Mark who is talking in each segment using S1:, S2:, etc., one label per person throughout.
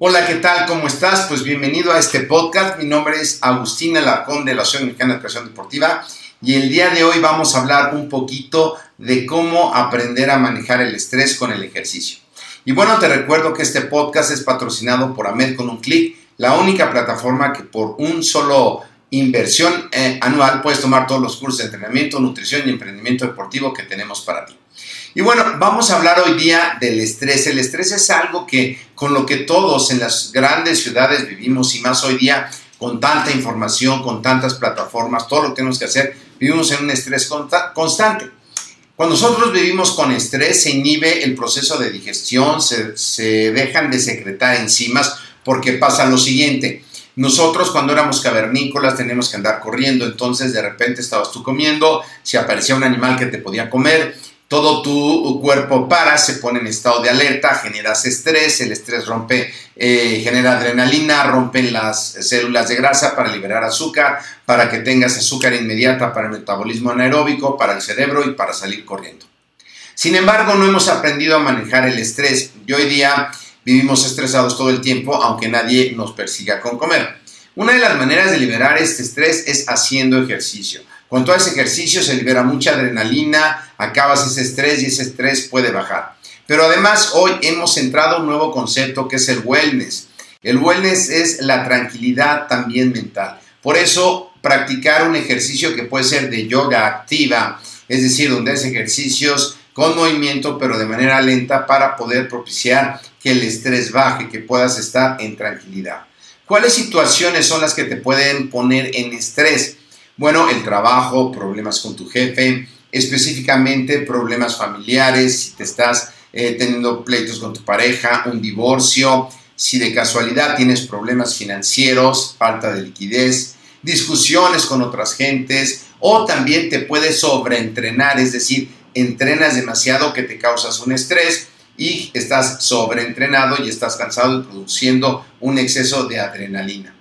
S1: Hola, ¿qué tal? ¿Cómo estás? Pues bienvenido a este podcast. Mi nombre es Agustín Alarcón de la Asociación Mexicana de Educación Deportiva y el día de hoy vamos a hablar un poquito de cómo aprender a manejar el estrés con el ejercicio. Y bueno, te recuerdo que este podcast es patrocinado por AMED con un clic, la única plataforma que por un solo inversión eh, anual puedes tomar todos los cursos de entrenamiento, nutrición y emprendimiento deportivo que tenemos para ti. Y bueno, vamos a hablar hoy día del estrés. El estrés es algo que con lo que todos en las grandes ciudades vivimos y más hoy día con tanta información, con tantas plataformas, todo lo que tenemos que hacer, vivimos en un estrés constante. Cuando nosotros vivimos con estrés, se inhibe el proceso de digestión, se, se dejan de secretar enzimas, porque pasa lo siguiente. Nosotros cuando éramos cavernícolas teníamos que andar corriendo, entonces de repente estabas tú comiendo, si aparecía un animal que te podía comer, todo tu cuerpo para, se pone en estado de alerta, generas estrés, el estrés rompe, eh, genera adrenalina, rompen las células de grasa para liberar azúcar, para que tengas azúcar inmediata para el metabolismo anaeróbico, para el cerebro y para salir corriendo. Sin embargo, no hemos aprendido a manejar el estrés y hoy día vivimos estresados todo el tiempo, aunque nadie nos persiga con comer. Una de las maneras de liberar este estrés es haciendo ejercicio. Con todo ese ejercicio se libera mucha adrenalina, acabas ese estrés y ese estrés puede bajar. Pero además hoy hemos entrado un nuevo concepto que es el wellness. El wellness es la tranquilidad también mental. Por eso practicar un ejercicio que puede ser de yoga activa, es decir, donde haces ejercicios con movimiento pero de manera lenta para poder propiciar que el estrés baje, que puedas estar en tranquilidad. ¿Cuáles situaciones son las que te pueden poner en estrés? Bueno, el trabajo, problemas con tu jefe, específicamente problemas familiares, si te estás eh, teniendo pleitos con tu pareja, un divorcio, si de casualidad tienes problemas financieros, falta de liquidez, discusiones con otras gentes o también te puedes sobreentrenar, es decir, entrenas demasiado que te causas un estrés y estás sobreentrenado y estás cansado y produciendo un exceso de adrenalina.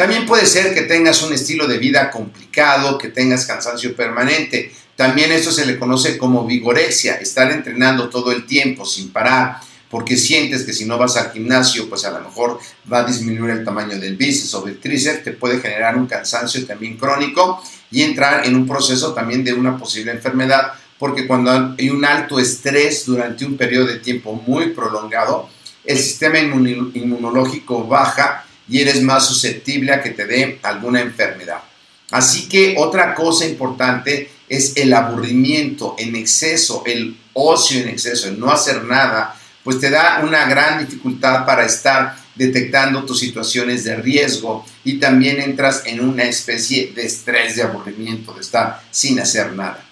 S1: También puede ser que tengas un estilo de vida complicado, que tengas cansancio permanente. También esto se le conoce como vigorexia, estar entrenando todo el tiempo sin parar, porque sientes que si no vas al gimnasio, pues a lo mejor va a disminuir el tamaño del bíceps o del tríceps, te puede generar un cansancio también crónico y entrar en un proceso también de una posible enfermedad, porque cuando hay un alto estrés durante un periodo de tiempo muy prolongado, el sistema inmunológico baja y eres más susceptible a que te dé alguna enfermedad. Así que otra cosa importante es el aburrimiento en exceso, el ocio en exceso, el no hacer nada, pues te da una gran dificultad para estar detectando tus situaciones de riesgo y también entras en una especie de estrés de aburrimiento, de estar sin hacer nada.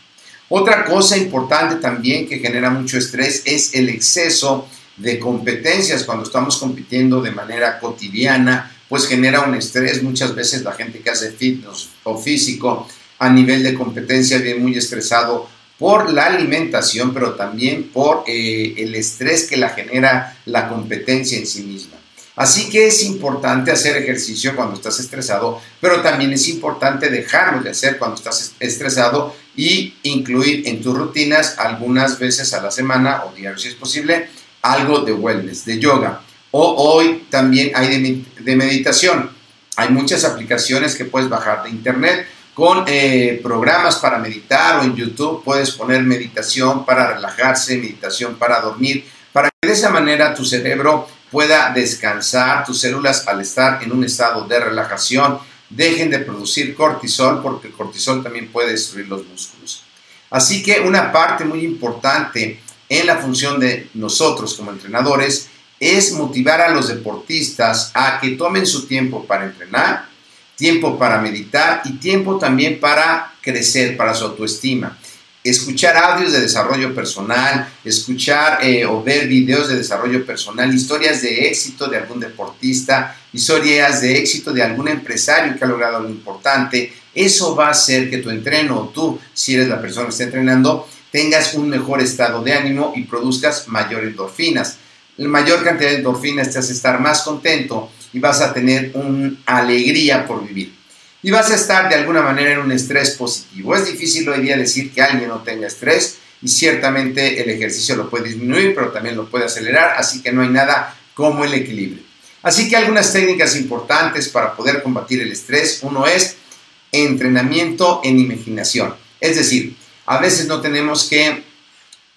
S1: Otra cosa importante también que genera mucho estrés es el exceso de competencias cuando estamos compitiendo de manera cotidiana pues genera un estrés. Muchas veces la gente que hace fitness o físico a nivel de competencia viene muy estresado por la alimentación, pero también por eh, el estrés que la genera la competencia en sí misma. Así que es importante hacer ejercicio cuando estás estresado, pero también es importante dejarlo de hacer cuando estás estresado y incluir en tus rutinas algunas veces a la semana o diario si es posible algo de wellness, de yoga. O hoy también hay de, meditación. Hay muchas aplicaciones que puedes bajar de internet con eh, programas para meditar o en YouTube puedes poner meditación para relajarse, meditación para dormir, para que de esa manera tu cerebro pueda descansar, tus células al estar en un estado de relajación dejen de producir cortisol porque el cortisol también puede destruir los músculos. Así que una parte muy importante en la función de nosotros como entrenadores es motivar a los deportistas a que tomen su tiempo para entrenar, tiempo para meditar y tiempo también para crecer, para su autoestima. Escuchar audios de desarrollo personal, escuchar eh, o ver videos de desarrollo personal, historias de éxito de algún deportista, historias de éxito de algún empresario que ha logrado algo importante, eso va a hacer que tu entreno o tú, si eres la persona que está entrenando, tengas un mejor estado de ánimo y produzcas mayores endorfinas. La mayor cantidad de endorfinas te hace estar más contento y vas a tener una alegría por vivir. Y vas a estar de alguna manera en un estrés positivo. Es difícil hoy día decir que alguien no tenga estrés y ciertamente el ejercicio lo puede disminuir, pero también lo puede acelerar, así que no hay nada como el equilibrio. Así que algunas técnicas importantes para poder combatir el estrés. Uno es entrenamiento en imaginación. Es decir, a veces no tenemos que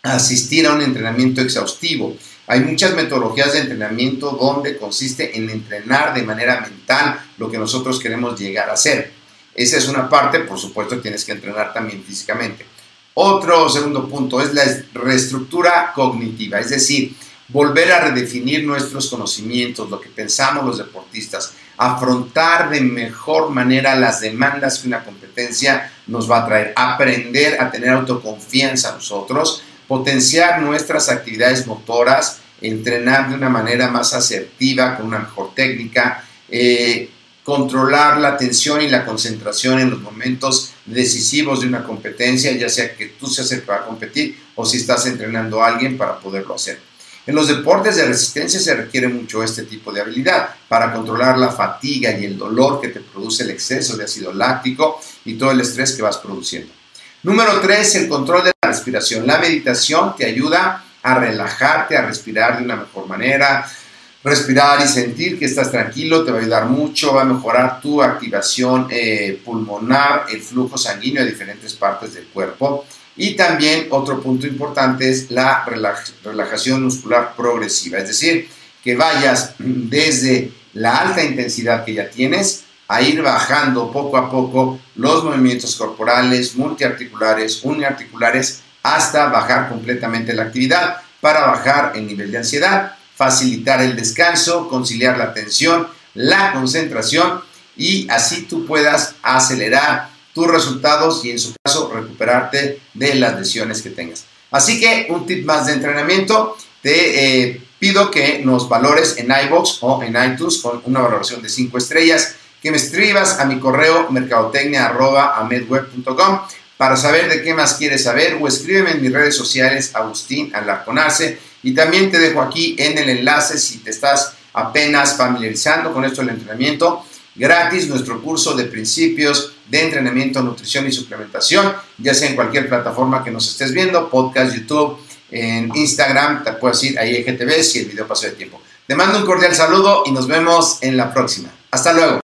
S1: asistir a un entrenamiento exhaustivo. Hay muchas metodologías de entrenamiento donde consiste en entrenar de manera mental lo que nosotros queremos llegar a hacer. Esa es una parte, por supuesto tienes que entrenar también físicamente. Otro segundo punto es la reestructura cognitiva, es decir, volver a redefinir nuestros conocimientos, lo que pensamos los deportistas, afrontar de mejor manera las demandas que una competencia nos va a traer, aprender a tener autoconfianza nosotros, potenciar nuestras actividades motoras, entrenar de una manera más asertiva, con una mejor técnica, eh, controlar la atención y la concentración en los momentos decisivos de una competencia, ya sea que tú seas el que va a competir o si estás entrenando a alguien para poderlo hacer. En los deportes de resistencia se requiere mucho este tipo de habilidad para controlar la fatiga y el dolor que te produce el exceso de ácido láctico y todo el estrés que vas produciendo. Número 3, el control de la respiración. La meditación te ayuda a relajarte, a respirar de una mejor manera. Respirar y sentir que estás tranquilo te va a ayudar mucho, va a mejorar tu activación eh, pulmonar, el flujo sanguíneo a diferentes partes del cuerpo y también otro punto importante es la relajación muscular progresiva, es decir, que vayas desde la alta intensidad que ya tienes a ir bajando poco a poco los movimientos corporales, multiarticulares, uniarticulares, hasta bajar completamente la actividad para bajar el nivel de ansiedad, facilitar el descanso, conciliar la atención, la concentración y así tú puedas acelerar tus resultados y en su caso recuperarte de las lesiones que tengas. Así que un tip más de entrenamiento, te eh, pido que nos valores en iBox o en iTunes con una valoración de 5 estrellas, que me escribas a mi correo mercadotecnia.amedweb.com para saber de qué más quieres saber o escríbeme en mis redes sociales Agustín Alarconarse y también te dejo aquí en el enlace si te estás apenas familiarizando con esto del entrenamiento gratis nuestro curso de principios de entrenamiento, nutrición y suplementación, ya sea en cualquier plataforma que nos estés viendo, podcast, YouTube, en Instagram, te puedes ir ahí GTV si el video pasó de tiempo. Te mando un cordial saludo y nos vemos en la próxima. Hasta luego.